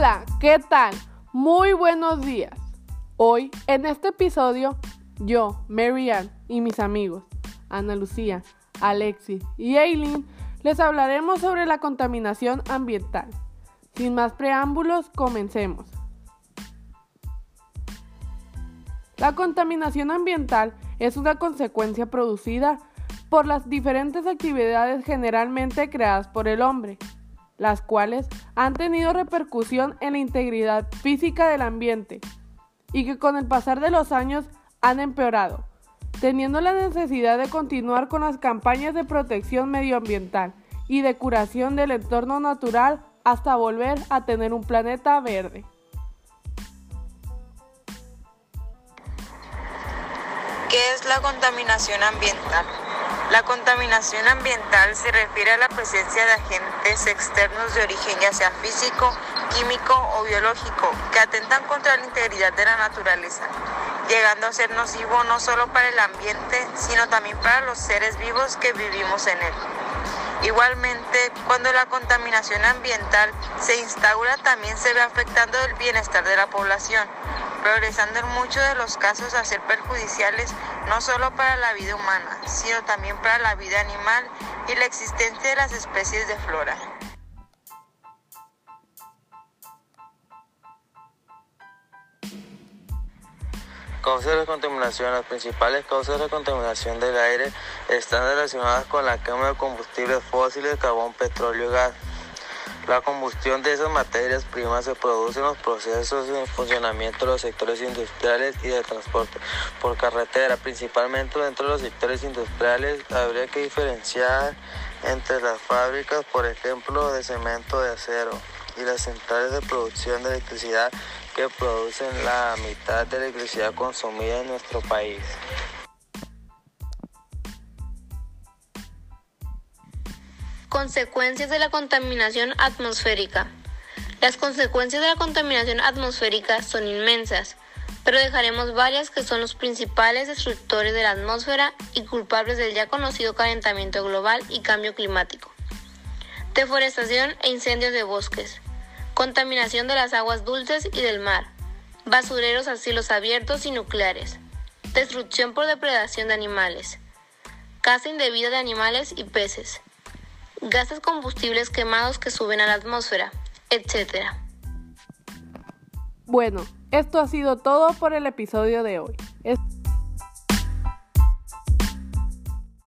Hola, ¿qué tal? Muy buenos días. Hoy, en este episodio, yo, Marianne y mis amigos, Ana Lucía, Alexis y Aileen, les hablaremos sobre la contaminación ambiental. Sin más preámbulos, comencemos. La contaminación ambiental es una consecuencia producida por las diferentes actividades generalmente creadas por el hombre, las cuales han tenido repercusión en la integridad física del ambiente y que con el pasar de los años han empeorado, teniendo la necesidad de continuar con las campañas de protección medioambiental y de curación del entorno natural hasta volver a tener un planeta verde. ¿Qué es la contaminación ambiental? La contaminación ambiental se refiere a la presencia de agentes externos de origen ya sea físico, químico o biológico que atentan contra la integridad de la naturaleza, llegando a ser nocivo no solo para el ambiente, sino también para los seres vivos que vivimos en él. Igualmente, cuando la contaminación ambiental se instaura, también se ve afectando el bienestar de la población, progresando en muchos de los casos a ser perjudiciales no solo para la vida humana, sino también para la vida animal y la existencia de las especies de flora. Causas de contaminación. Las principales causas de contaminación del aire están relacionadas con la quema de combustibles fósiles, carbón, petróleo y gas. La combustión de esas materias primas se produce en los procesos de funcionamiento de los sectores industriales y de transporte por carretera, principalmente dentro de los sectores industriales. Habría que diferenciar entre las fábricas, por ejemplo, de cemento de acero y las centrales de producción de electricidad que producen la mitad de la electricidad consumida en nuestro país. Consecuencias de la contaminación atmosférica. Las consecuencias de la contaminación atmosférica son inmensas, pero dejaremos varias que son los principales destructores de la atmósfera y culpables del ya conocido calentamiento global y cambio climático. Deforestación e incendios de bosques, contaminación de las aguas dulces y del mar, basureros a cielos abiertos y nucleares, destrucción por depredación de animales, caza indebida de animales y peces, gases combustibles quemados que suben a la atmósfera, etc. Bueno, esto ha sido todo por el episodio de hoy.